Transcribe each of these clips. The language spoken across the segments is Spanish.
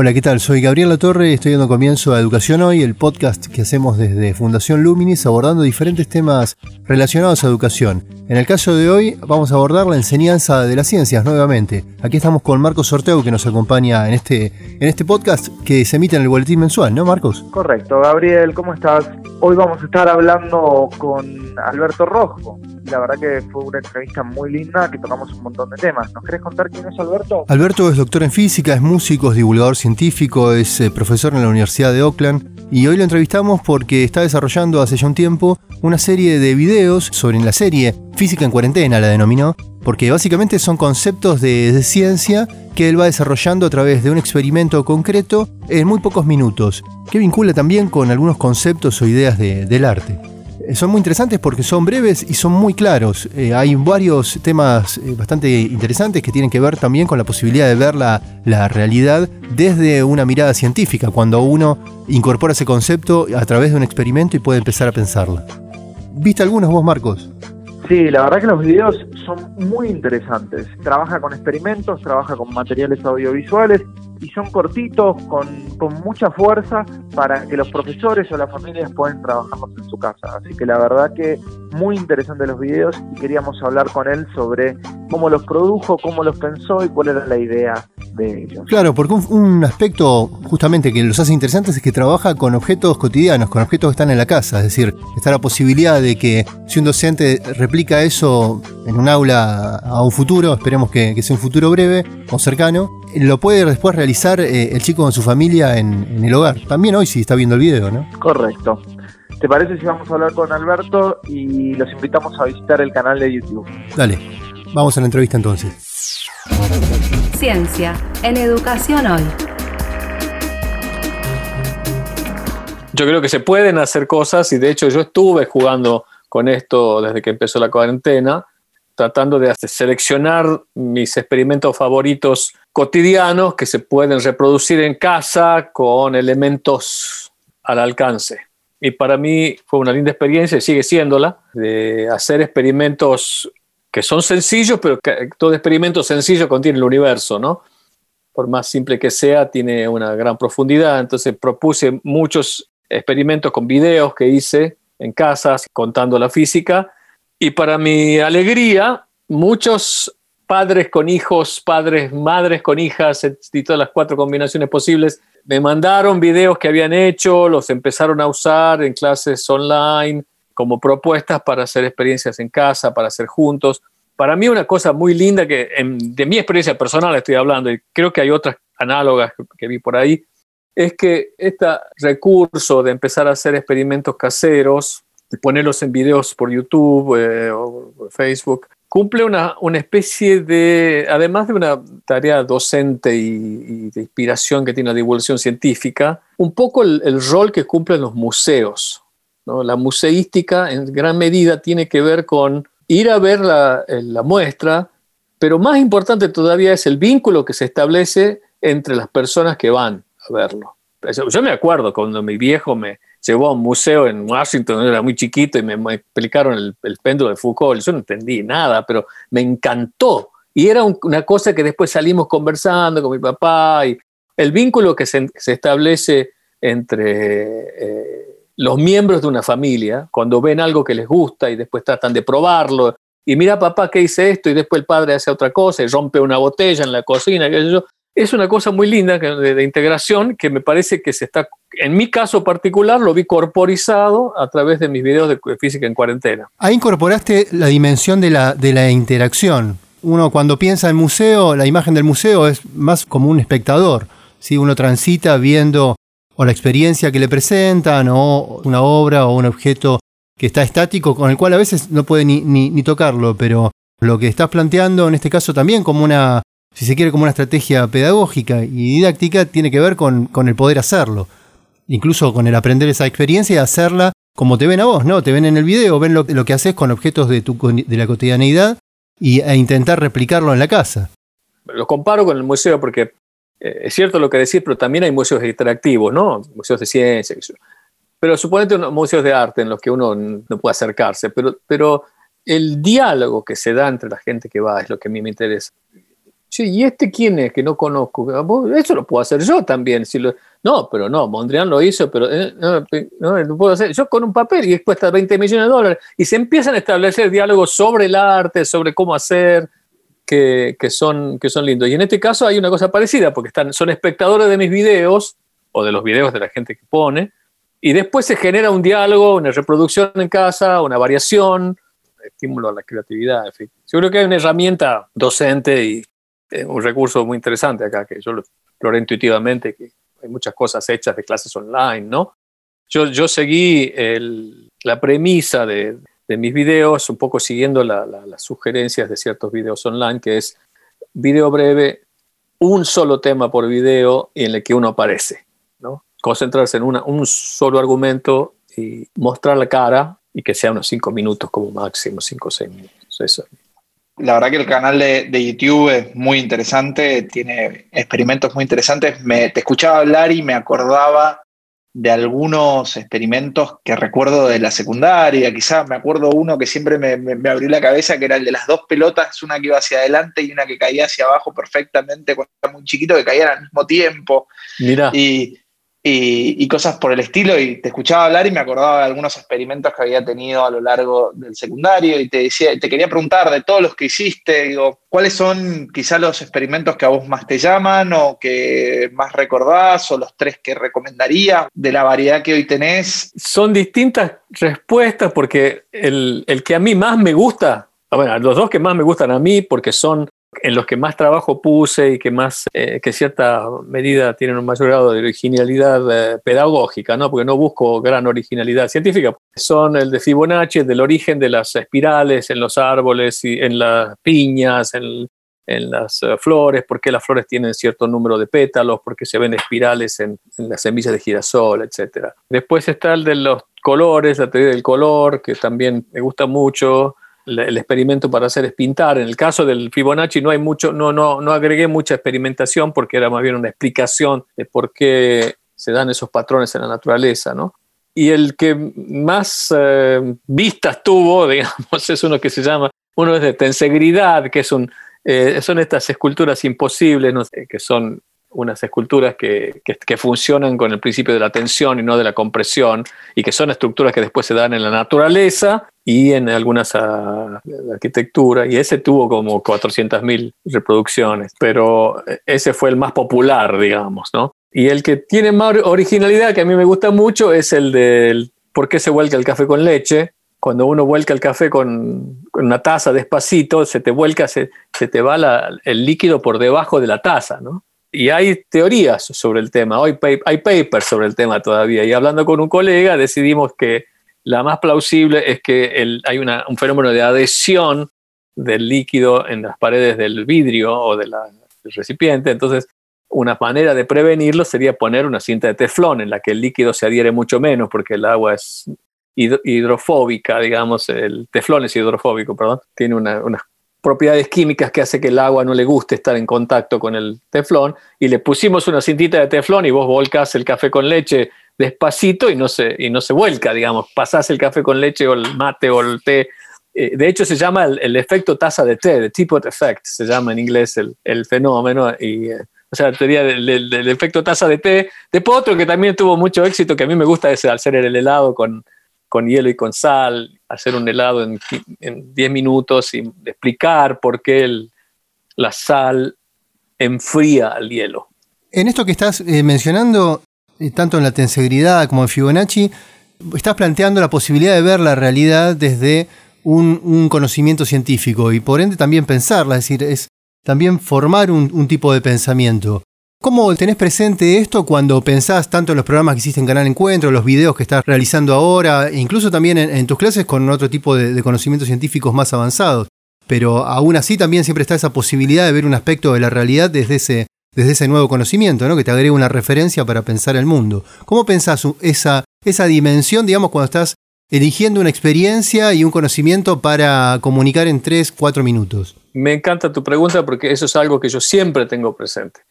Hola, ¿qué tal? Soy Gabriel Latorre y estoy dando comienzo a Educación Hoy, el podcast que hacemos desde Fundación Luminis abordando diferentes temas relacionados a educación. En el caso de hoy vamos a abordar la enseñanza de las ciencias nuevamente. Aquí estamos con Marcos Sorteo que nos acompaña en este, en este podcast que se emite en el boletín mensual, ¿no Marcos? Correcto, Gabriel, ¿cómo estás? Hoy vamos a estar hablando con Alberto Rojo, la verdad que fue una entrevista muy linda que tocamos un montón de temas. ¿Nos querés contar quién es Alberto? Alberto es doctor en física, es músico, es divulgador científico, es eh, profesor en la Universidad de Oakland y hoy lo entrevistamos porque está desarrollando hace ya un tiempo una serie de videos sobre la serie Física en cuarentena, la denominó, porque básicamente son conceptos de, ciencia que él va desarrollando a través de un experimento concreto en muy pocos minutos, que vincula también con algunos conceptos o ideas de, del arte. Eh, son muy interesantes porque son breves y son muy claros. Eh, hay varios temas eh, bastante interesantes que tienen que ver también con la posibilidad de ver la, la, realidad desde una mirada científica, cuando uno incorpora ese concepto a través de un experimento y puede empezar a pensarlo. ¿Viste algunos vos, Marcos? Sí, la verdad que los videos son muy interesantes. Trabaja con experimentos, trabaja con materiales audiovisuales y son cortitos, con, con, mucha fuerza para que los profesores o las familias puedan trabajarlos en su casa. Así que la verdad que muy interesante los videos y queríamos hablar con él sobre cómo los produjo, cómo los pensó y cuál era la idea de ellos. Claro, porque un, un aspecto justamente que los hace interesantes es que trabaja con objetos cotidianos, con objetos que están en la casa. Es decir, está la posibilidad de que si un docente replica eso en un aula a un futuro, esperemos que, que sea un futuro breve o cercano, lo puede después realizar eh, el chico con su familia en, en, el hogar. También hoy si está viendo el video, ¿no? Correcto. ¿Te parece si vamos a hablar con Alberto y los invitamos a visitar el canal de YouTube? Dale, vamos a la entrevista entonces. Ciencia en Educación Hoy. Yo creo que se pueden hacer cosas y de hecho yo estuve jugando con esto desde que empezó la cuarentena tratando de seleccionar mis experimentos favoritos cotidianos que se pueden reproducir en casa con elementos al alcance. Y para mí fue una linda experiencia y sigue siéndola, de hacer experimentos que son sencillos, pero todo experimento sencillo contiene el universo, ¿no? Por más simple que sea, tiene una gran profundidad. Entonces propuse muchos experimentos con videos que hice en casas contando la física y para mi alegría, muchos padres con hijos, padres, madres con hijas y todas las cuatro combinaciones posibles, me mandaron videos que habían hecho, los empezaron a usar en clases online como propuestas para hacer experiencias en casa, para hacer juntos. Para mí una cosa muy linda que de mi experiencia personal estoy hablando y creo que hay otras análogas que vi por ahí, es que este recurso de empezar a hacer experimentos caseros ponerlos en videos por YouTube eh, o Facebook, cumple una, una, especie de, además de una tarea docente y, y, de inspiración que tiene la divulgación científica, un poco el, el rol que cumplen los museos. ¿no? La museística en gran medida tiene que ver con ir a ver la, la muestra, pero más importante todavía es el vínculo que se establece entre las personas que van verlo. Yo me acuerdo cuando mi viejo me, llevó a un museo en Washington, era muy chiquito y me, explicaron el, el, de Foucault. Yo no entendí nada, pero me encantó. Y era un, una cosa que después salimos conversando con mi papá y el vínculo que se, establece entre eh, los miembros de una familia cuando ven algo que les gusta y después tratan de probarlo. Y mira, papá, ¿qué hice esto? Y después el padre hace otra cosa y rompe una botella en la cocina. Qué sé yo es una cosa muy linda de, integración que me parece que se está, en mi caso particular, lo vi corporizado a través de mis videos de física en cuarentena. Ahí incorporaste la dimensión de la, de la interacción. Uno cuando piensa en museo, la imagen del museo es más como un espectador. ¿sí? Uno transita viendo o la experiencia que le presentan o una obra o un objeto que está estático con el cual a veces no puede ni, ni, ni tocarlo, pero lo que estás planteando en este caso también como una si se quiere, como una estrategia pedagógica y didáctica, tiene que ver con, con el poder hacerlo. incluso con el aprender esa experiencia y hacerla como te ven a vos, ¿no? Te ven en el video, ven lo, que haces con objetos de, tu, de la cotidianeidad y, e intentar replicarlo en la casa. Lo comparo con el museo porque eh, es cierto lo que decís, pero también hay museos interactivos, ¿no? Museos de ciencia. Pero suponete unos museos de arte en los que uno no puede acercarse, pero, pero el diálogo que se da entre la gente que va es lo que a mí me interesa. Sí, ¿y este quién es que no conozco? Ah, eso lo puedo hacer yo también. Si lo, no, pero no, Mondrian lo hizo, pero eh, no, lo puedo hacer yo con un papel y cuesta 20 millones de dólares. Y se empiezan a establecer diálogos sobre el arte, sobre cómo hacer, que, que, son, que son lindos. Y en este caso hay una cosa parecida, porque están, son espectadores de mis videos o de los videos de la gente que pone, y después se genera un diálogo, una reproducción en casa, una variación, estímulo a la creatividad. En fin. Yo que hay una herramienta docente y eh, un recurso muy interesante acá, que yo lo exploré intuitivamente, que hay muchas cosas hechas de clases online, ¿no? Yo, yo seguí el, la premisa de, de, mis videos, un poco siguiendo la, las sugerencias de ciertos videos online, que es video breve, un solo tema por video y en el que uno aparece, ¿no? Concentrarse en una, un solo argumento y mostrar la cara y que sea unos 5 minutos como máximo, 5 o 6 minutos. Eso. La verdad que el canal de, YouTube es muy interesante, tiene experimentos muy interesantes. Me, te escuchaba hablar y me acordaba de algunos experimentos que recuerdo de la secundaria, quizás me acuerdo uno que siempre me, me, abrió la cabeza, que era el de las dos pelotas, una que iba hacia adelante y una que caía hacia abajo perfectamente cuando era muy chiquito, que caían al mismo tiempo. Mira. Y, y, cosas por el estilo, y te escuchaba hablar y me acordaba de algunos experimentos que había tenido a lo largo del secundario, y te decía, te quería preguntar de todos los que hiciste, digo, ¿cuáles son quizás los experimentos que a vos más te llaman o que más recordás, o los tres que recomendarías de la variedad que hoy tenés? Son distintas respuestas porque el, el que a mí más me gusta, bueno, los dos que más me gustan a mí porque son en los que más trabajo puse y que más, eh, que cierta medida tienen un mayor grado de originalidad eh, pedagógica, ¿no? porque no busco gran originalidad científica, son el de Fibonacci, el del origen de las espirales en los árboles, y en las piñas, en, en las uh, flores, porque las flores tienen cierto número de pétalos, porque se ven espirales en, en las semillas de girasol, etc. Después está el de los colores, la teoría del color, que también me gusta mucho el experimento para hacer es pintar. En el caso del Fibonacci no hay mucho, no, no, no agregué mucha experimentación porque era más bien una explicación de por qué se dan esos patrones en la naturaleza, ¿no? Y el que más eh, vistas tuvo, digamos, es uno que se llama, uno es de tensegridad, que es un, eh, son estas esculturas imposibles, que son unas esculturas que, que, funcionan con el principio de la tensión y no de la compresión, y que son estructuras que después se dan en la naturaleza y en algunas uh, arquitecturas, y ese tuvo como 400.000 reproducciones, pero ese fue el más popular, digamos, ¿no? Y el que tiene más originalidad, que a mí me gusta mucho, es el del por qué se vuelca el café con leche. Cuando uno vuelca el café con, una taza despacito, se te vuelca, se, se te va el líquido por debajo de la taza, ¿no? Y hay teorías sobre el tema, hay, hay papers sobre el tema todavía, y hablando con un colega decidimos que la más plausible es que hay un fenómeno de adhesión del líquido en las paredes del vidrio o del recipiente, entonces una manera de prevenirlo sería poner una cinta de teflón en la que el líquido se adhiere mucho menos porque el agua es hidrofóbica, digamos, el teflón es hidrofóbico, perdón, tiene una, propiedades químicas que hace que el agua no le guste estar en contacto con el teflón y le pusimos una cintita de teflón y vos volcás el café con leche despacito y no se, y no se vuelca, digamos, pasás el café con leche o el mate o el té. Eh, de hecho, se llama el, efecto taza de té, el teapot effect, se llama en inglés el, el fenómeno. Y, eh, o sea, teoría del, del, efecto taza de té. Después otro que también tuvo mucho éxito, que a mí me gusta, es hacer el helado con, con hielo y con sal, hacer un helado en, 10 minutos y explicar por qué la sal enfría el hielo. En esto que estás eh, mencionando, eh, tanto en la tensegridad como en Fibonacci, estás planteando la posibilidad de ver la realidad desde un, conocimiento científico y por ende también pensarla, es decir, es también formar un tipo de pensamiento. ¿Cómo tenés presente esto cuando pensás tanto en los programas que hiciste en Canal Encuentro, los videos que estás realizando ahora, e incluso también en, tus clases con otro tipo de, conocimientos científicos más avanzados? Pero aún así también siempre está esa posibilidad de ver un aspecto de la realidad desde ese, desde ese nuevo conocimiento, ¿no? que te agrega una referencia para pensar el mundo. ¿Cómo pensás esa, esa dimensión, digamos, cuando estás eligiendo una experiencia y un conocimiento para comunicar en tres, cuatro minutos? Me encanta tu pregunta porque eso es algo que yo siempre tengo presente.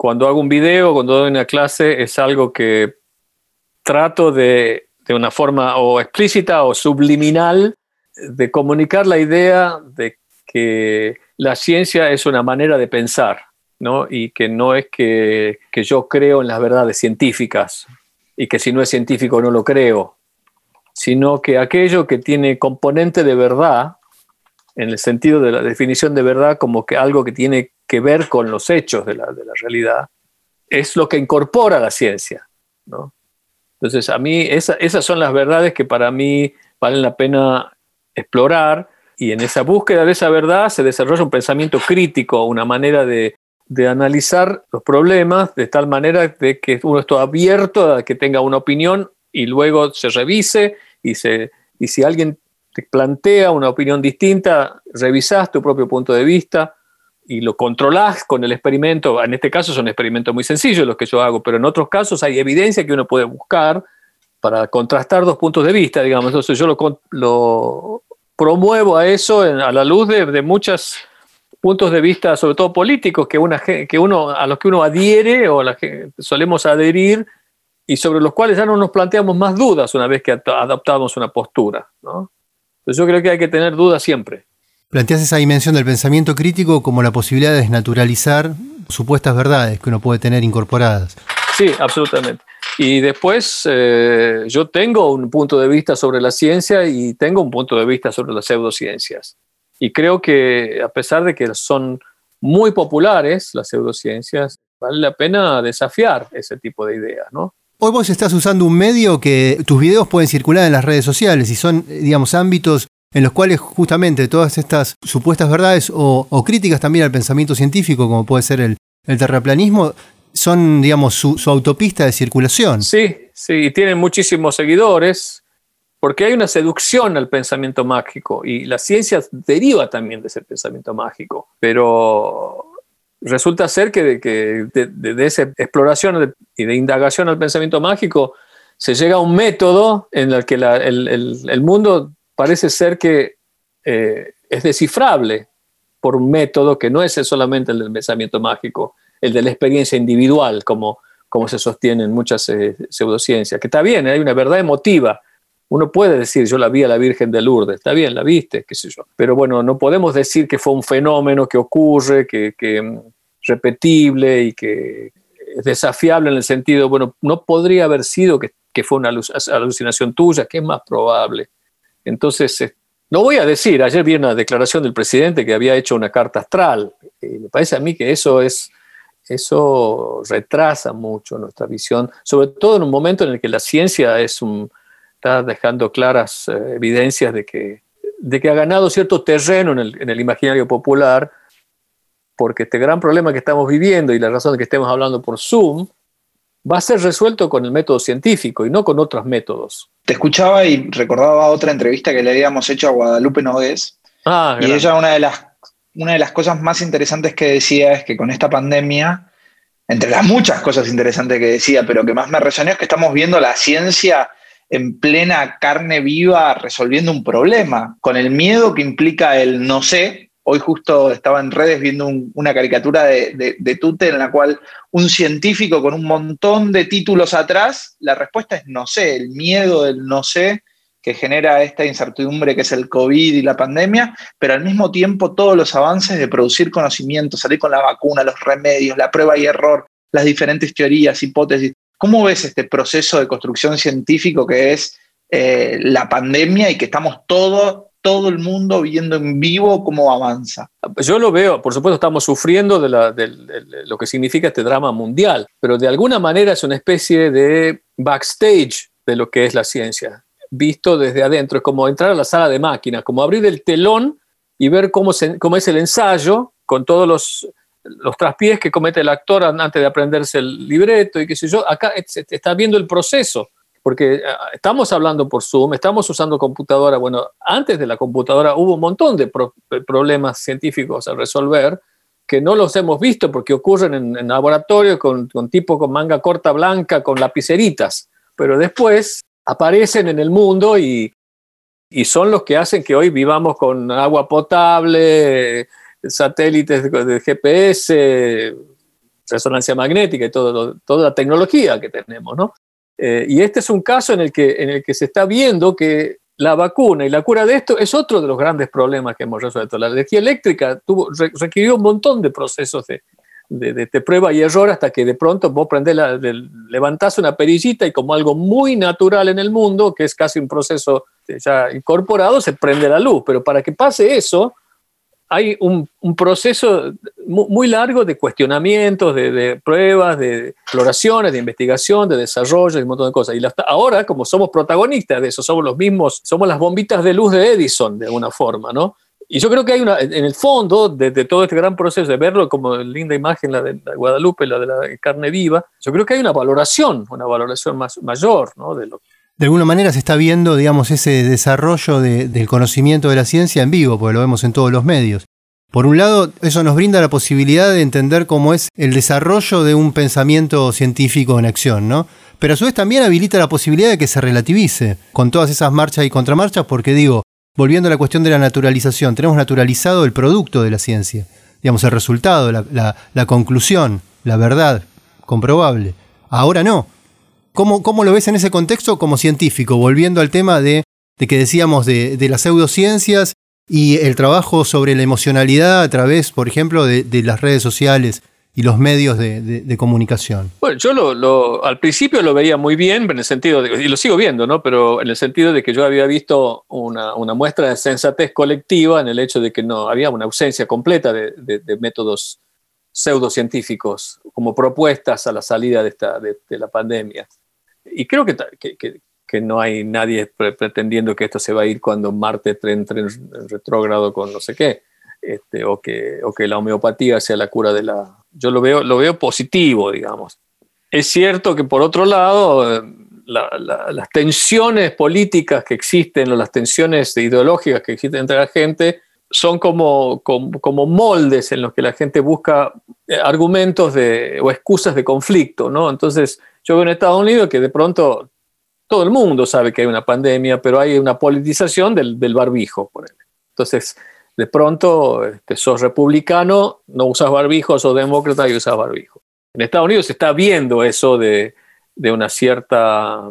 Cuando hago un video, cuando doy una clase, es algo que trato de, de una forma o explícita o subliminal, de comunicar la idea de que la ciencia es una manera de pensar, ¿no? Y que no es que, que yo creo en las verdades científicas y que si no es científico no lo creo, sino que aquello que tiene componente de verdad, en el sentido de la definición de verdad como que algo que tiene que ver con los hechos de la, realidad, es lo que incorpora la ciencia. Entonces, a mí esas son las verdades que para mí valen la pena explorar y en esa búsqueda de esa verdad se desarrolla un pensamiento crítico, una manera de, de analizar los problemas de tal manera de que uno esté abierto a que tenga una opinión y luego se revise y, se, y si alguien te plantea una opinión distinta, revisas tu propio punto de vista y lo controlás con el experimento. En este caso son experimentos muy sencillos los que yo hago, pero en otros casos hay evidencia que uno puede buscar para contrastar dos puntos de vista, digamos. Entonces yo lo, lo promuevo a eso a la luz de, de muchos puntos de vista, sobre todo políticos, que, uno, a los que uno adhiere o la que solemos adherir y sobre los cuales ya no nos planteamos más dudas una vez que adoptamos una postura. ¿no? Entonces yo creo que hay que tener dudas siempre. Planteas esa dimensión del pensamiento crítico como la posibilidad de desnaturalizar supuestas verdades que uno puede tener incorporadas. Sí, absolutamente. Y después eh, yo tengo un punto de vista sobre la ciencia y tengo un punto de vista sobre las pseudociencias. Y creo que a pesar de que son muy populares las pseudociencias, vale la pena desafiar ese tipo de ideas, ¿no? Hoy vos estás usando un medio que tus videos pueden circular en las redes sociales y son, digamos, ámbitos en los cuales justamente todas estas supuestas verdades o, críticas también al pensamiento científico, como puede ser el, terraplanismo, son, digamos, su, autopista de circulación. Sí, sí, y tienen muchísimos seguidores, porque hay una seducción al pensamiento mágico y la ciencia deriva también de ese pensamiento mágico, pero resulta ser que, de, de, esa exploración y de indagación al pensamiento mágico se llega a un método en el que el, mundo parece ser que eh, es descifrable por un método que no es solamente el del pensamiento mágico, el de la experiencia individual, como, como se sostiene en muchas eh, pseudociencias, que está bien, hay una verdad emotiva, uno puede decir, yo la vi a la Virgen de Lourdes, está bien, la viste, qué sé yo. Pero bueno, no podemos decir que fue un fenómeno que ocurre, que, que mm, repetible y que es desafiable en el sentido, bueno, no podría haber sido que, que fue una alucinación tuya, que es más probable. Entonces, no voy a decir, ayer vi una declaración del presidente que había hecho una carta astral, me parece a mí que eso es, eso retrasa mucho nuestra visión, sobre todo en un momento en el que la ciencia es un, está dejando claras eh, evidencias de que, de que ha ganado cierto terreno en el, en el, imaginario popular, porque este gran problema que estamos viviendo y la razón de que estemos hablando por Zoom va a ser resuelto con el método científico y no con otros métodos. Te escuchaba y recordaba otra entrevista que le habíamos hecho a Guadalupe Nogués. Ah, y ella una de, las, una de las cosas más interesantes que decía es que con esta pandemia, entre las muchas cosas interesantes que decía, pero que más me resonó es que estamos viendo la ciencia en plena carne viva resolviendo un problema, con el miedo que implica el no sé. Hoy justo estaba en redes viendo una caricatura de, de, Tute en la cual un científico con un montón de títulos atrás, la respuesta es no sé, el miedo del no sé que genera esta incertidumbre que es el COVID y la pandemia, pero al mismo tiempo todos los avances de producir conocimiento, salir con la vacuna, los remedios, la prueba y error, las diferentes teorías, hipótesis, ¿Cómo ves este proceso de construcción científico que es eh, la pandemia y que estamos todo, todo el mundo viendo en vivo cómo avanza? Yo lo veo, por supuesto estamos sufriendo de, lo que significa este drama mundial, pero de alguna manera es una especie de backstage de lo que es la ciencia, visto desde adentro. Es como entrar a la sala de máquinas, como abrir el telón y ver cómo es el ensayo con todos los los traspiés que comete el actor antes de aprenderse el libreto y qué sé yo, acá está viendo el proceso, porque ah, estamos hablando por Zoom, estamos usando computadora, bueno, antes de la computadora hubo un montón de problemas científicos a resolver que no los hemos visto porque ocurren en, laboratorios con, con tipos con manga corta blanca, con lapiceritas, pero después aparecen en el mundo y, y son los que hacen que hoy vivamos con agua potable, satélites de GPS, resonancia magnética y toda la tecnología que tenemos, ¿no? Eh, y este es un caso en el, que, en el que se está viendo que la vacuna y la cura de esto es otro de los grandes problemas que hemos resuelto. La energía eléctrica tuvo, requirió un montón de procesos de, de, prueba y error hasta que de pronto vos prendés la, levantás una perillita y como algo muy natural en el mundo, que es casi un proceso ya incorporado, se prende la luz. Pero para que pase eso, hay un, proceso muy largo de cuestionamientos, de, pruebas, de exploraciones, de investigación, de desarrollo y un montón de cosas. Y ahora, como somos protagonistas de eso, somos los mismos, somos las bombitas de luz de Edison, de alguna forma, ¿no? Y yo creo que hay una, en el fondo de, todo este gran proceso de verlo como linda imagen, la de Guadalupe, la de la carne viva, yo creo que hay una valoración, una valoración más, mayor, ¿no? De lo de alguna manera se está viendo, digamos, ese desarrollo del conocimiento de la ciencia en vivo, porque lo vemos en todos los medios. Por un lado, eso nos brinda la posibilidad de entender cómo es el desarrollo de un pensamiento científico en acción, ¿no? Pero a su vez también habilita la posibilidad de que se relativice con todas esas marchas y contramarchas, porque digo, volviendo a la cuestión de la naturalización, tenemos naturalizado el producto de la ciencia, digamos, el resultado, la, conclusión, la verdad comprobable. Ahora no. ¿Cómo, ¿Cómo, lo ves en ese contexto como científico? Volviendo al tema de, que decíamos de, las pseudociencias y el trabajo sobre la emocionalidad a través, por ejemplo, de, las redes sociales y los medios de, comunicación. Bueno, yo lo, al principio lo veía muy bien, en el sentido de, y lo sigo viendo, ¿no? Pero en el sentido de que yo había visto una, una muestra de sensatez colectiva en el hecho de que no había una ausencia completa de, métodos pseudocientíficos como propuestas a la salida de, esta, de, la pandemia y creo que, que, que, no hay nadie pretendiendo que esto se va a ir cuando Marte entre en retrógrado con no sé qué, este, o, que, o que la homeopatía sea la cura de la... Yo lo veo, lo veo positivo, digamos. Es cierto que por otro lado, eh, las tensiones políticas que existen o las tensiones ideológicas que existen entre la gente son como, como, moldes en los que la gente busca eh, argumentos de, o excusas de conflicto, ¿no? Entonces, yo veo en Estados Unidos que de pronto todo el mundo sabe que hay una pandemia, pero hay una politización del, del barbijo, Entonces, de pronto, este, sos republicano, no usas barbijo, sos demócrata y usas barbijo. En Estados Unidos se está viendo eso de, de una cierta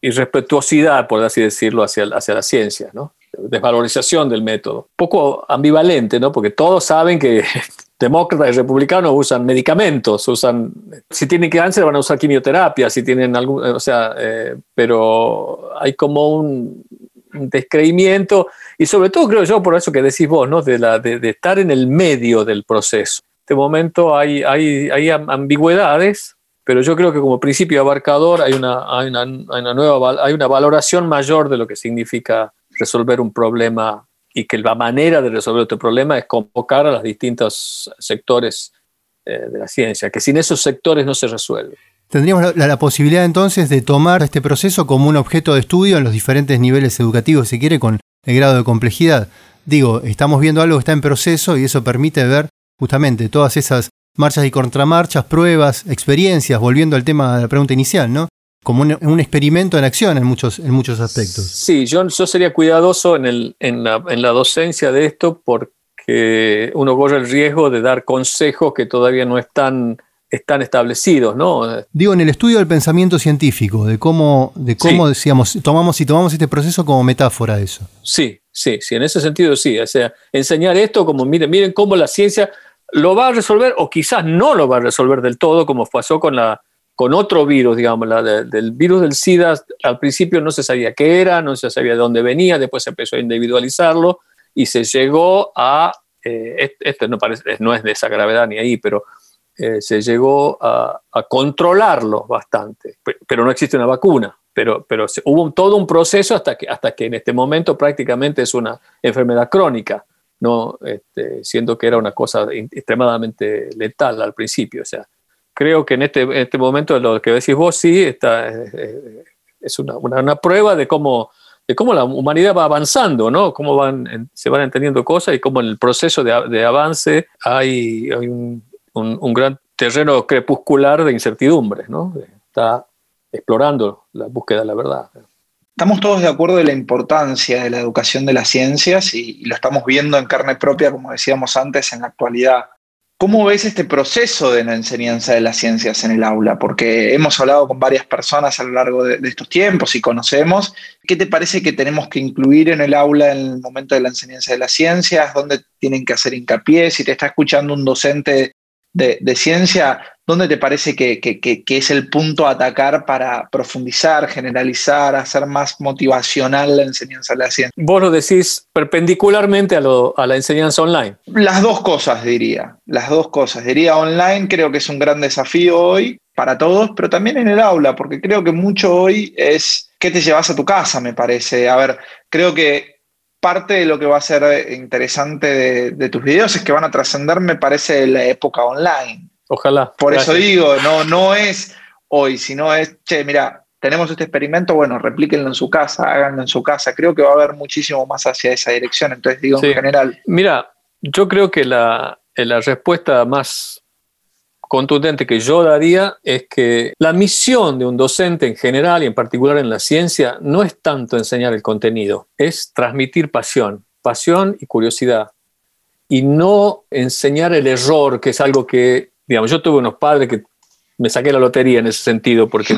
irrespetuosidad, por así decirlo, hacia, hacia la ciencia, ¿no? Desvalorización del método. Poco ambivalente, ¿no? Porque todos saben que demócratas y republicanos usan medicamentos, usan, si tienen cáncer van a usar quimioterapia, si tienen algún, o sea, eh, pero hay como un, descreimiento y sobre todo creo yo por eso que decís vos, ¿no? De, la, de, estar en el medio del proceso. En este momento hay, hay, hay ambigüedades, pero yo creo que como principio abarcador hay una, hay una, hay una nueva, hay una valoración mayor de lo que significa resolver un problema y que la manera de resolver este problema es convocar a los distintos sectores eh, de la ciencia, que sin esos sectores no se resuelve. Tendríamos la, posibilidad entonces de tomar este proceso como un objeto de estudio en los diferentes niveles educativos, si quiere, con el grado de complejidad. Digo, estamos viendo algo que está en proceso y eso permite ver justamente todas esas marchas y contramarchas, pruebas, experiencias, volviendo al tema de la pregunta inicial, ¿no? Como un, experimento en acción en muchos, en muchos aspectos. Sí, yo, yo sería cuidadoso en, el, en, la, en la docencia de esto porque uno corre el riesgo de dar consejos que todavía no están están establecidos, ¿no? Digo, en el estudio del pensamiento científico, de cómo, de cómo decíamos, tomamos y tomamos este proceso como metáfora de eso. Sí, sí, sí, en ese sentido sí. O sea, enseñar esto como, miren, miren cómo la ciencia lo va a resolver o quizás no lo va a resolver del todo, como pasó con la, con otro virus, digamos, del virus del SIDA, al principio no se sabía qué era, no se sabía de dónde venía, después se empezó a individualizarlo y se llegó a, eh, esto no, parece, no es de esa gravedad ni ahí, pero eh, se llegó a, controlarlo bastante, pero no existe una vacuna, pero, pero hubo todo un proceso hasta que, en este momento prácticamente es una enfermedad crónica, este, siendo que era una cosa extremadamente letal al principio, o sea, creo que en este, este momento lo que decís vos sí está, es una, una, prueba de cómo, de cómo la humanidad va avanzando, ¿no? Cómo van, se van entendiendo cosas y cómo en el proceso de, avance hay, un, gran terreno crepuscular de incertidumbre, ¿no? Está explorando la búsqueda de la verdad. Estamos todos de acuerdo de la importancia de la educación de las ciencias y, lo estamos viendo en carne propia, como decíamos antes, en la actualidad. ¿Cómo ves este proceso de la enseñanza de las ciencias en el aula? Porque hemos hablado con varias personas a lo largo de, estos tiempos y conocemos. ¿Qué te parece que tenemos que incluir en el aula en el momento de la enseñanza de las ciencias? ¿Dónde tienen que hacer hincapié? Si te está escuchando un docente de, ciencia, ¿dónde te parece que, es el punto a atacar para profundizar, generalizar, hacer más motivacional la enseñanza de la ciencia? Vos lo decís perpendicularmente a, a la enseñanza online. Las dos cosas, diría. Las dos cosas. Diría online, creo que es un gran desafío hoy para todos, pero también en el aula, porque creo que mucho hoy es qué te llevas a tu casa, me parece. A ver, creo que parte de lo que va a ser interesante de, tus videos es que van a trascender, me parece, la época online. Ojalá. Por eso digo, no, no es hoy, sino es, che, mira, tenemos este experimento, bueno, replíquenlo en su casa, háganlo en su casa. Creo que va a haber muchísimo más hacia esa dirección. Entonces, digo, en general. Mira, yo creo que la, la respuesta más contundente que yo daría es que la misión de un docente en general y en particular en la ciencia no es tanto enseñar el contenido, es transmitir pasión, pasión y curiosidad. Y no enseñar el error, que es algo que, digamos, yo tuve unos padres que me saqué la lotería en ese sentido porque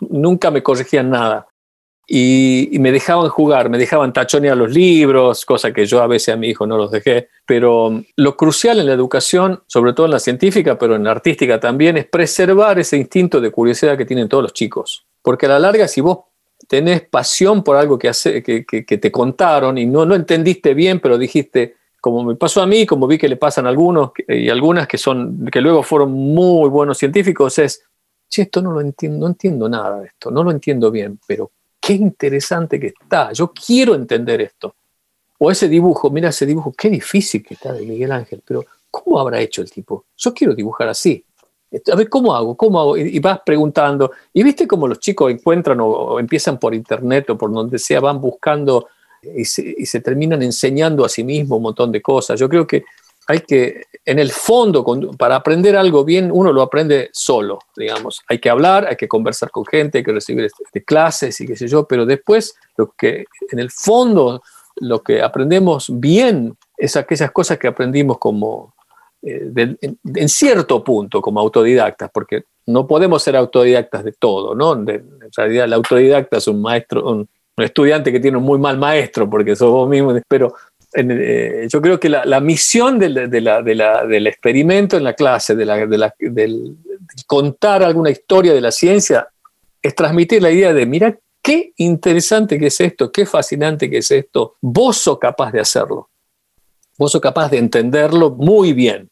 nunca me corregían nada y, me dejaban jugar, me dejaban tachonear los libros, cosa que yo a veces a mi hijo no los dejé. Pero um, lo crucial en la educación, sobre todo en la científica, pero en la artística también, es preservar ese instinto de curiosidad que tienen todos los chicos. Porque a la larga, si vos tenés pasión por algo que, hace, que, que, te contaron y no, no entendiste bien, pero dijiste, como me pasó a mí, como vi que le pasan a algunos y algunas que, son, que luego fueron muy buenos científicos, es, che, esto no lo entiendo, no entiendo nada de esto, no lo entiendo bien, pero qué interesante que está, yo quiero entender esto. O ese dibujo, mira ese dibujo, qué difícil que está de Miguel Ángel, pero ¿cómo habrá hecho el tipo? Yo quiero dibujar así. A ver, ¿cómo hago? ¿Cómo hago? Y vas preguntando. Y viste cómo los chicos encuentran o, empiezan por internet o por donde sea, van buscando y se, terminan enseñando a sí mismos un montón de cosas. Yo creo que hay que, en el fondo, para aprender algo bien, uno lo aprende solo, digamos. Hay que hablar, hay que conversar con gente, hay que recibir este, clases y qué sé yo, pero después, lo que, en el fondo, lo que aprendemos bien es aquellas cosas que aprendimos como, eh, en, cierto punto, como autodidactas, porque no podemos ser autodidactas de todo, ¿no? en realidad, el autodidacta es un maestro, un, un estudiante que tiene un muy mal maestro, porque sos vos mismo, pero eh, yo creo que la, misión del, experimento en la clase, de, contar alguna historia de la ciencia, es transmitir la idea de, mira, qué interesante que es esto, qué fascinante que es esto, vos sos capaz de hacerlo, vos sos capaz de entenderlo muy bien.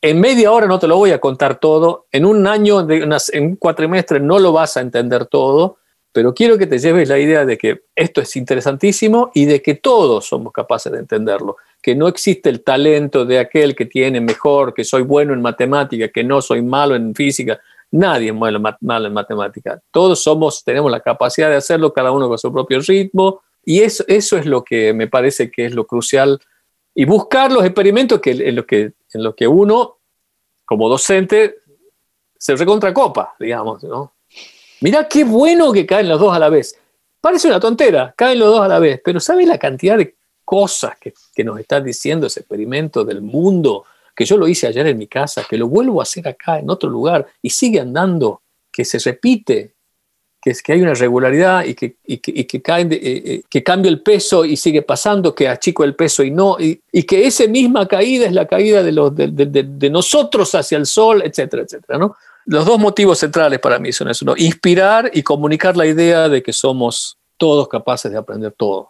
En media hora no te lo voy a contar todo, en un año, en un cuatrimestre no lo vas a entender todo, pero quiero que te lleves la idea de que esto es interesantísimo y de que todos somos capaces de entenderlo, que no existe el talento de aquel que tiene mejor, que soy bueno en matemática, que no soy malo en física. Nadie es malo, en matemática. Todos somos, tenemos la capacidad de hacerlo, cada uno con su propio ritmo, y eso, es lo que me parece que es lo crucial. Y buscar los experimentos que, en los que, en lo que uno, como docente, se recontracopa, digamos, ¿no? Mirá qué bueno que caen los dos a la vez. Parece una tontera, caen los dos a la vez, pero ¿sabes la cantidad de cosas que, nos está diciendo ese experimento del mundo? Que yo lo hice ayer en mi casa, que lo vuelvo a hacer acá en otro lugar y sigue andando, que se repite, que hay una regularidad y que, y que, que, eh, eh, que cambia el peso y sigue pasando, que achico el peso y no, y, que esa misma caída es la caída de, los, de, de, nosotros hacia el sol, etcétera, etcétera, ¿no? Los dos motivos centrales para mí son eso, inspirar y comunicar la idea de que somos todos capaces de aprender todo.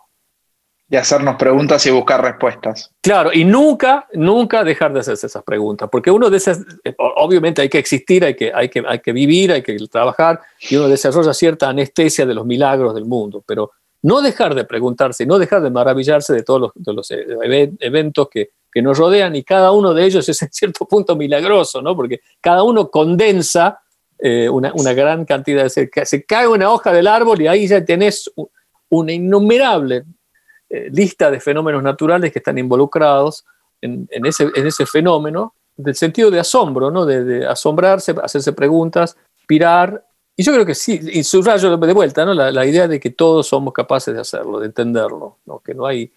Y hacernos preguntas y buscar respuestas. Claro, y nunca, nunca dejar de hacerse esas preguntas, porque uno de esas, obviamente hay que existir, hay que, hay que, hay que vivir, hay que trabajar, y uno desarrolla cierta anestesia de los milagros del mundo, pero no dejar de preguntarse, no dejar de maravillarse de todos los, eventos que, nos rodean y cada uno de ellos es en cierto punto milagroso, ¿no? porque cada uno condensa eh, una, gran cantidad de... Se cae una hoja del árbol y ahí ya tenés una innumerable eh, lista de fenómenos naturales que están involucrados en, ese, en ese fenómeno, del sentido de asombro, ¿no? de, asombrarse, hacerse preguntas, pirar. Y yo creo que sí, y subrayo de vuelta ¿no? la, idea de que todos somos capaces de hacerlo, de entenderlo, ¿no? que no hay,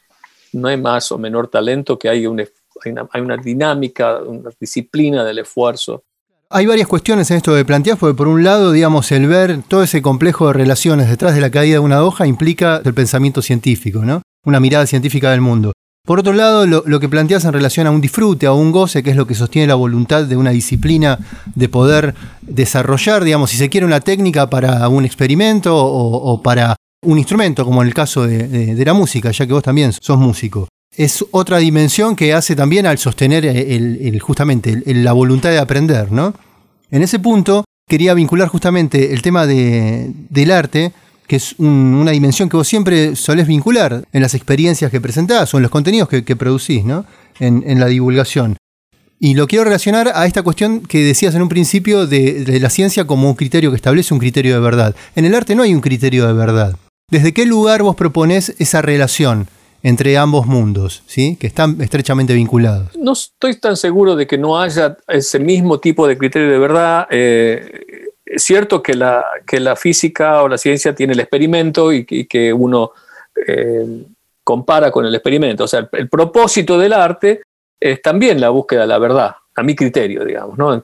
no hay más o menor talento, que hay, una, hay una dinámica, una disciplina del esfuerzo hay varias cuestiones en esto que planteas, porque por un lado, digamos, el ver todo ese complejo de relaciones detrás de la caída de una hoja implica el pensamiento científico, ¿no? Una mirada científica del mundo. Por otro lado, lo, que planteas en relación a un disfrute, a un goce, que es lo que sostiene la voluntad de una disciplina de poder desarrollar, digamos, si se quiere, una técnica para un experimento o, para un instrumento, como en el caso de, la música, ya que vos también sos músico. Es otra dimensión que hace también al sostener justamente la voluntad de aprender, ¿no? En ese punto quería vincular justamente el tema del arte que es una dimensión que vos siempre solés vincular en las experiencias que presentás o en los contenidos que, producís, ¿no? En, la divulgación. Y lo quiero relacionar a esta cuestión que decías en un principio de, la ciencia como un criterio que establece un criterio de verdad. En el arte no hay un criterio de verdad. ¿Desde qué lugar vos proponés esa relación entre ambos mundos, ¿sí? que están estrechamente vinculados? No estoy tan seguro de que no haya ese mismo tipo de criterio de verdad. Eh, es cierto que la, que la física o la ciencia tiene el experimento y, que uno eh, compara con el experimento. O sea, el, propósito del arte es también la búsqueda de la verdad, a mi criterio, digamos. ¿no?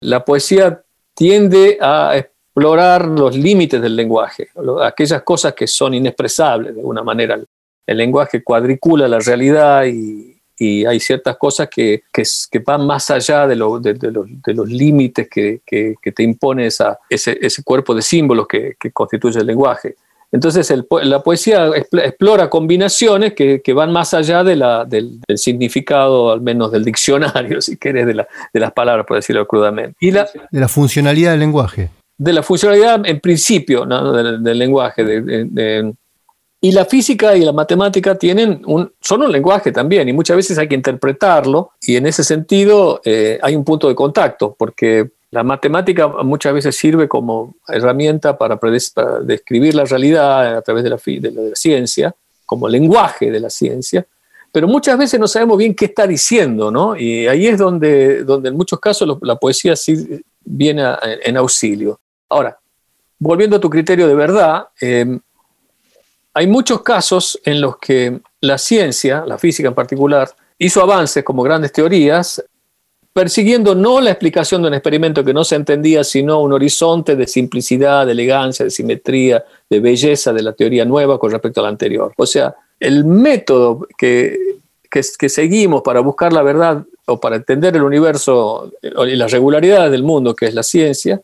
la poesía tiende a explorar los límites del lenguaje, aquellas cosas que son inexpresables de alguna manera. El lenguaje cuadricula la realidad y, y hay ciertas cosas que, que, van más allá de, lo, de, los, de los, límites que, que, te impone esa, ese, ese, cuerpo de símbolos que, constituye el lenguaje. Entonces la poesía explora combinaciones que, van más allá de la, del, significado, al menos del diccionario, si querés, de, la, de las palabras, por decirlo crudamente. Y la, de la funcionalidad del lenguaje. De la funcionalidad en principio ¿no? del, del, lenguaje, de, y la física y la matemática tienen un, son un lenguaje también y muchas veces hay que interpretarlo y en ese sentido eh, hay un punto de contacto porque la matemática muchas veces sirve como herramienta para, describir la realidad a través de la, ciencia, como lenguaje de la ciencia, pero muchas veces no sabemos bien qué está diciendo, ¿no? Y ahí es donde, donde en muchos casos la poesía sí viene en auxilio. Ahora, volviendo a tu criterio de verdad, eh, hay muchos casos en los que la ciencia, la física en particular, hizo avances como grandes teorías, persiguiendo no la explicación de un experimento que no se entendía, sino un horizonte de simplicidad, de elegancia, de simetría, de belleza de la teoría nueva con respecto a la anterior. O sea, el método que, que, seguimos para buscar la verdad o para entender el universo y las regularidades del mundo, que es la ciencia,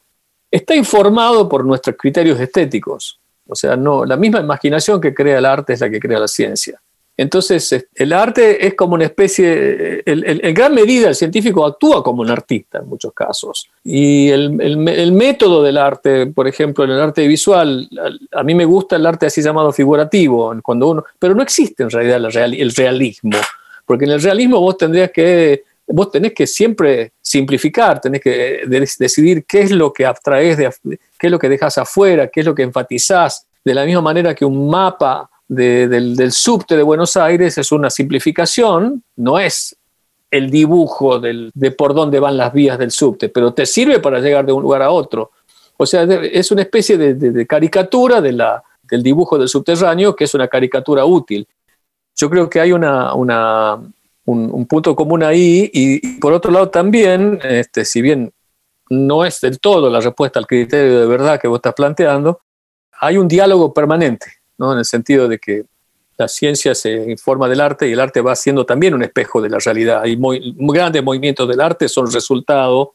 está informado por nuestros criterios estéticos. O sea, no, la misma imaginación que crea el arte es la que crea la ciencia. Entonces, el arte es como una especie, en gran medida el científico actúa como un artista en muchos casos. Y el, método del arte, por ejemplo, en el arte visual, a, mí me gusta el arte así llamado figurativo, cuando uno, pero no existe en realidad el realismo, porque en el realismo vos tendrías que vos tenés que siempre simplificar, tenés que decidir qué es lo que abstraes, de, qué es lo que dejas afuera, qué es lo que enfatizás, de la misma manera que un mapa del, subte de Buenos Aires es una simplificación, no es el dibujo de por dónde van las vías del subte, pero te sirve para llegar de un lugar a otro. O sea, es una especie de, caricatura de la, del dibujo del subterráneo que es una caricatura útil. Yo creo que hay una, una un, punto común ahí y, por otro lado también, este, si bien no es del todo la respuesta al criterio de verdad que vos estás planteando, hay un diálogo permanente, ¿no? en el sentido de que la ciencia se informa del arte y el arte va siendo también un espejo de la realidad. Y muy, grandes movimientos del arte son resultado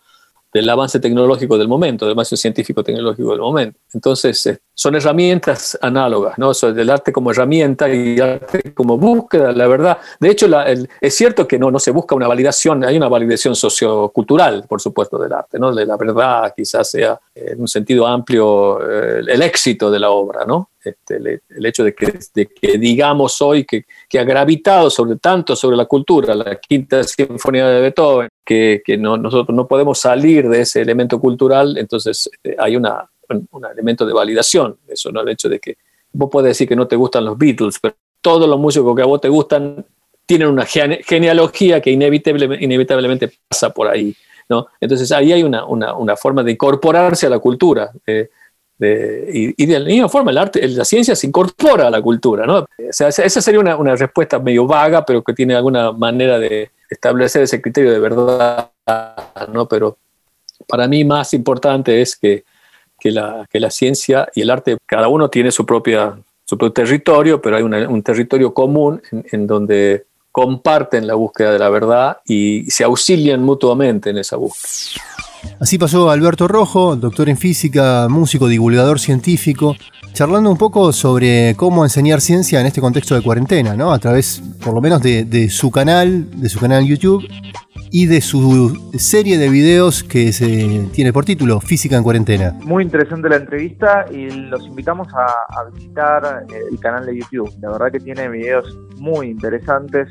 del avance tecnológico del momento, del avance científico-tecnológico del momento. Entonces, eh, son herramientas análogas, ¿no? Eso del arte como herramienta y el arte como búsqueda, la verdad. De hecho, es cierto que no, no se busca una validación, hay una validación sociocultural, por supuesto, del arte, ¿no? De la verdad, quizás sea en un sentido amplio eh, el éxito de la obra, ¿no? Este, el, hecho de que, que, digamos hoy que, que, ha gravitado sobre tanto sobre la cultura, la quinta sinfonía de Beethoven, que, que no, nosotros no podemos salir de ese elemento cultural, entonces eh, hay una, un, elemento de validación, eso no el hecho de que, vos podés decir que no te gustan los Beatles, pero todos los músicos que a vos te gustan tienen una genealogía que inevitablemente pasa por ahí. ¿no? Entonces ahí hay una, forma de incorporarse a la cultura. Y, de la misma forma, el arte, la ciencia se incorpora a la cultura. ¿no? esa sería una, una, respuesta medio vaga, pero que tiene alguna manera de establecer ese criterio de verdad. ¿no? Pero para mí más importante es que, la, la, ciencia y el arte, cada uno tiene su, propia, su propio territorio, pero hay un territorio común en, donde comparten la búsqueda de la verdad y se auxilian mutuamente en esa búsqueda. Así pasó Alberto Rojo, doctor en física, músico, divulgador científico, charlando un poco sobre cómo enseñar ciencia en este contexto de cuarentena, ¿no? A través, por lo menos, de, de su canal, de su canal YouTube y de su serie de videos que se tiene por título Física en Cuarentena. Muy interesante la entrevista y los invitamos a, visitar eh, el canal de YouTube. La verdad que tiene videos muy interesantes,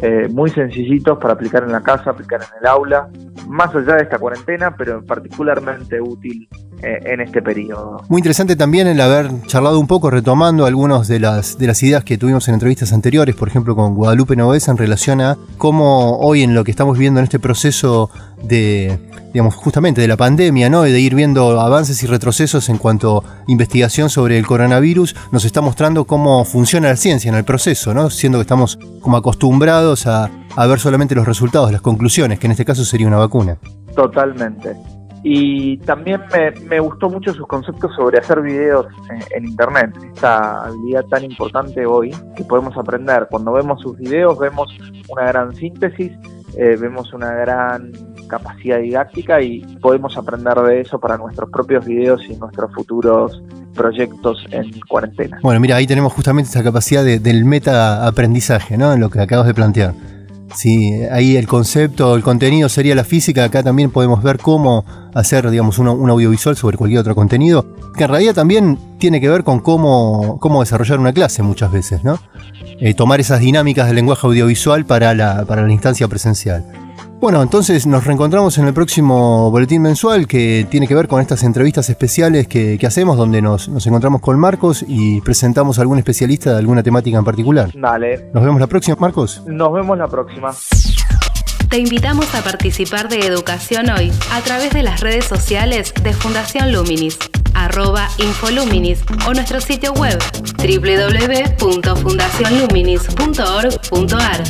eh, muy sencillitos para aplicar en la casa, aplicar en el aula, más allá de esta cuarentena, pero particularmente útil eh, en este periodo. Muy interesante también el haber charlado un poco, retomando algunas de las, de las ideas que tuvimos en entrevistas anteriores, por ejemplo con Guadalupe Novesa, en relación a cómo hoy en lo que estamos viendo en este proceso de, digamos, justamente de la pandemia, ¿no? De ir viendo avances y retrocesos en cuanto a investigación sobre el coronavirus, nos está mostrando cómo funciona la ciencia en el proceso, ¿no? Siendo que estamos como acostumbrados a, ver solamente los resultados, las conclusiones, que en este caso sería una vacuna. Totalmente. Y también me, gustó mucho sus conceptos sobre hacer videos en, Internet, esta habilidad tan importante hoy que podemos aprender. Cuando vemos sus videos vemos una gran síntesis, eh, vemos una gran capacidad didáctica y podemos aprender de eso para nuestros propios videos y nuestros futuros proyectos en cuarentena. Bueno, mira, ahí tenemos justamente esa capacidad del meta aprendizaje, ¿no? En lo que acabas de plantear. Sí, ahí el concepto, el contenido sería la física. Acá también podemos ver cómo hacer, digamos, un, audiovisual sobre cualquier otro contenido. Que en realidad también tiene que ver con cómo, cómo desarrollar una clase muchas veces, ¿no? Eh, tomar esas dinámicas del lenguaje audiovisual para la, para la instancia presencial. Bueno, entonces nos reencontramos en el próximo boletín mensual que tiene que ver con estas entrevistas especiales que, hacemos, donde nos, nos, encontramos con Marcos y presentamos a algún especialista de alguna temática en particular. Dale. Nos vemos la próxima, Marcos. Nos vemos la próxima. Te invitamos a participar de Educación Hoy a través de las redes sociales de Fundación Luminis, arroba Infoluminis o nuestro sitio web www.fundacionluminis.org.ar.